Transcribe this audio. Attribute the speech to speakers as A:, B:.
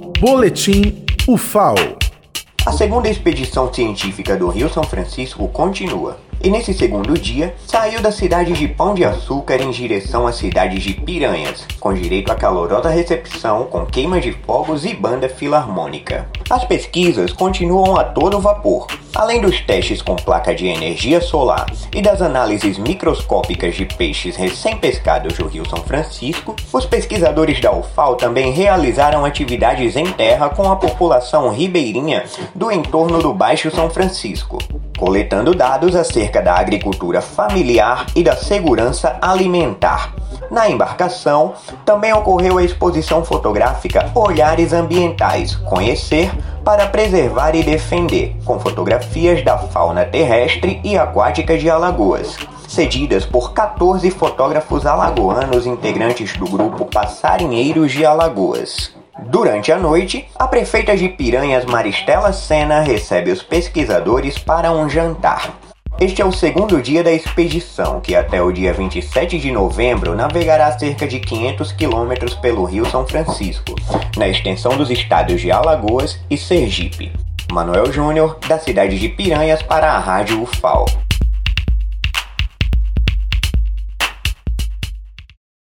A: Boletim UFAO.
B: A segunda expedição científica do Rio São Francisco continua. E nesse segundo dia, saiu da cidade de Pão de Açúcar em direção à cidade de Piranhas, com direito a calorosa recepção com queima de fogos e banda filarmônica. As pesquisas continuam a todo vapor. Além dos testes com placa de energia solar e das análises microscópicas de peixes recém-pescados do Rio São Francisco, os pesquisadores da UFAL também realizaram atividades em terra com a população ribeirinha do entorno do Baixo São Francisco coletando dados acerca da agricultura familiar e da segurança alimentar. Na embarcação, também ocorreu a exposição fotográfica Olhares Ambientais Conhecer para Preservar e Defender, com fotografias da fauna terrestre e aquática de Alagoas, cedidas por 14 fotógrafos alagoanos integrantes do grupo Passarinheiros de Alagoas. Durante a noite, a prefeita de Piranhas Maristela Sena recebe os pesquisadores para um jantar. Este é o segundo dia da expedição, que até o dia 27 de novembro navegará cerca de 500 quilômetros pelo Rio São Francisco, na extensão dos estados de Alagoas e Sergipe. Manuel Júnior, da cidade de Piranhas, para a Rádio UFAO.